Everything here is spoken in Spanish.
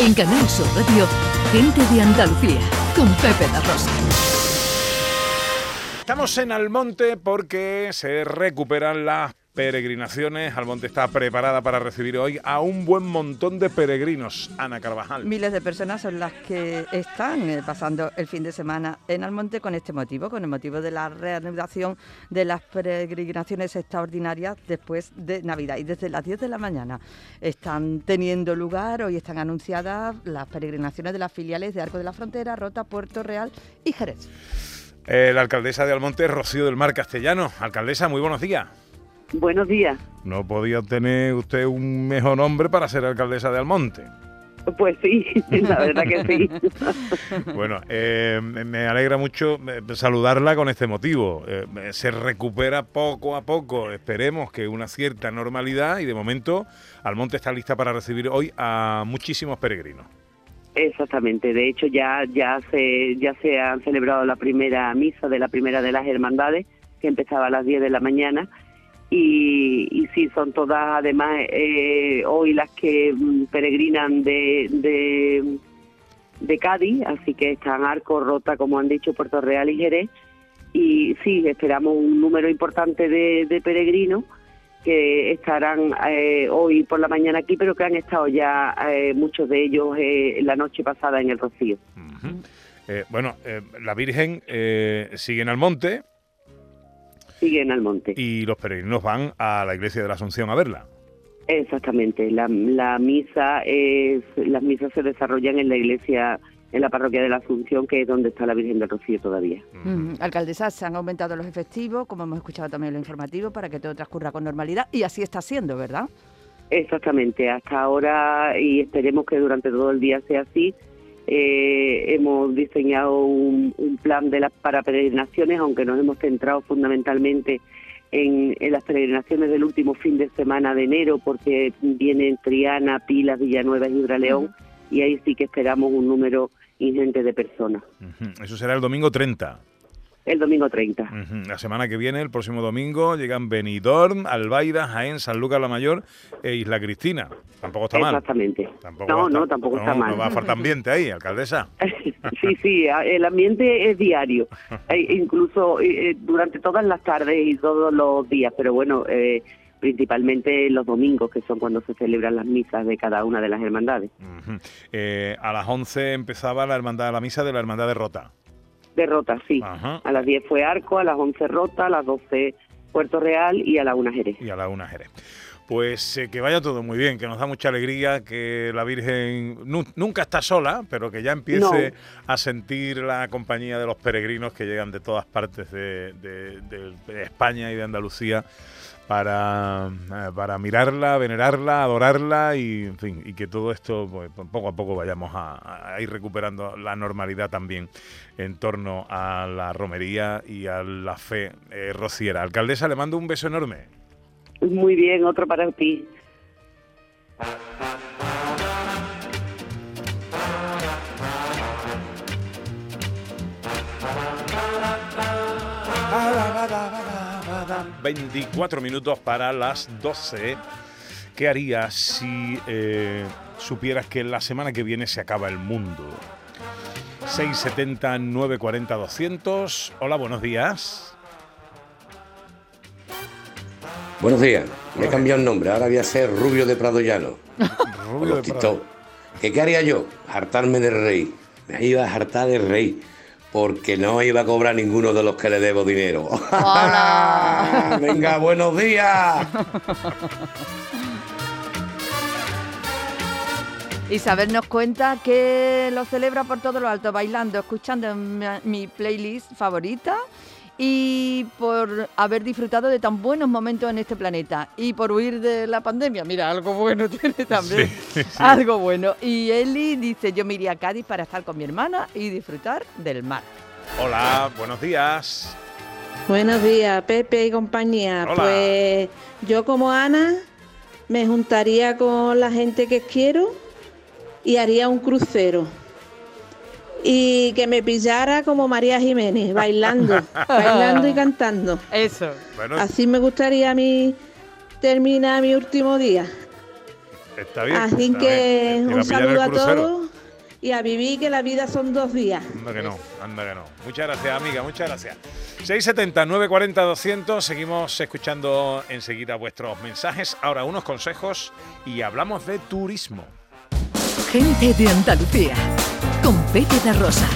En Canal Sur Radio, Gente de Andalucía, con Pepe La Rosa. Estamos en Almonte porque se recuperan las peregrinaciones. Almonte está preparada para recibir hoy a un buen montón de peregrinos. Ana Carvajal. Miles de personas son las que están eh, pasando el fin de semana en Almonte con este motivo, con el motivo de la reanudación de las peregrinaciones extraordinarias después de Navidad. Y desde las 10 de la mañana están teniendo lugar, hoy están anunciadas las peregrinaciones de las filiales de Arco de la Frontera, Rota, Puerto Real y Jerez. Eh, la alcaldesa de Almonte, Rocío del Mar Castellano. Alcaldesa, muy buenos días. Buenos días. No podía tener usted un mejor nombre para ser alcaldesa de Almonte. Pues sí, la verdad que sí. bueno, eh, me alegra mucho eh, saludarla con este motivo. Eh, se recupera poco a poco, esperemos que una cierta normalidad y de momento Almonte está lista para recibir hoy a muchísimos peregrinos. Exactamente, de hecho ya ya se ya se han celebrado la primera misa de la primera de las hermandades que empezaba a las 10 de la mañana y, y sí, son todas además eh, hoy las que mm, peregrinan de, de, de, Cádiz, así que están Arco, Rota, como han dicho, Puerto Real y Jerez. Y sí, esperamos un número importante de, peregrinos que estarán eh, hoy por la mañana aquí, pero que han estado ya eh, muchos de ellos la noche pasada en el Rocío. bueno, la Virgen sigue en el monte, siguen al monte. Y los peregrinos van a la iglesia de la Asunción a verla. Exactamente, la, misa es, las misas se desarrollan en la iglesia, en la parroquia de la Asunción, que es donde está la Virgen del Rocío todavía. Alcaldesa, se han aumentado los efectivos, como hemos escuchado también lo informativo, para que todo transcurra con normalidad, y así está siendo, ¿verdad? Exactamente, hasta ahora, y esperemos que durante todo el día sea así, eh, hemos diseñado un, plan de las para peregrinaciones, aunque nos hemos centrado fundamentalmente en, las peregrinaciones del último fin de semana de enero, porque vienen Triana, Pilas, Villanueva y Gibraleón, y ahí sí que esperamos un número ingente de personas. Eso será el domingo 30 el domingo 30. La semana que viene, el próximo domingo, llegan Benidorm, Albaida, Jaén, San Lucas la Mayor e Isla Cristina. Tampoco está mal. Exactamente. no, no, tampoco está mal. No va a faltar ambiente ahí, alcaldesa. sí, sí, el ambiente es diario, e incluso eh, eh, durante todas las tardes y todos los días, pero bueno, eh, principalmente los domingos, que son cuando se celebran las misas de cada una de las hermandades. a las 11 empezaba la hermandad la misa de la hermandad de Rota de Rota, sí. A las 10 fue Arco, a las 11 Rota, a las 12 Puerto Real y a la 1 Jerez. Y a la 1 Jerez. Pues eh, que vaya todo muy bien, que nos da mucha alegría que la Virgen nunca está sola, pero que ya empiece a sentir la compañía de los peregrinos que llegan de todas partes de España y de Andalucía para, eh, para mirarla, venerarla, adorarla y, en fin, y que todo esto pues, poco a poco vayamos a, ir recuperando la normalidad también en torno a la romería y a la fe eh, rociera. Alcaldesa, le mando un beso enorme. Muy bien, otro para ti. 24 minutos para las 12. ¿Qué harías si eh, supieras que la semana que viene se acaba el mundo? 670 940 200. Hola, buenos días. Buenos días. Me he cambiado el nombre. Ahora voy a ser Rubio de Prado Llano. Rubio de Prado. ¿Qué, ¿Qué haría yo? Hartarme de rey. Me iba a hartar de rey porque no iba a cobrar ninguno de los que le debo dinero. ¡Hola! Venga, buenos días. Isabel nos cuenta que lo celebra por todo lo alto, bailando, escuchando mi playlist favorita y por haber disfrutado de tan buenos momentos en este planeta y por huir de la pandemia. Mira, algo bueno tiene también. Algo bueno. Y Eli dice, yo me iría a Cádiz para estar con mi hermana y disfrutar del mar. Hola, buenos días. Buenos días, Pepe y compañía. Pues yo como Ana me juntaría con la gente que quiero y haría un crucero y que me pillara como María Jiménez, bailando, bailando y cantando. Eso. Así me gustaría a mí terminar mi último día. Está bien. Así que un saludo a todos y a vivir que la vida son dos días. Anda que no, anda que no. Muchas gracias, amiga, muchas gracias. 670 940 200. Seguimos escuchando enseguida vuestros mensajes. Ahora unos consejos y hablamos de turismo. Gente de Andalucía con Pepe Rosa.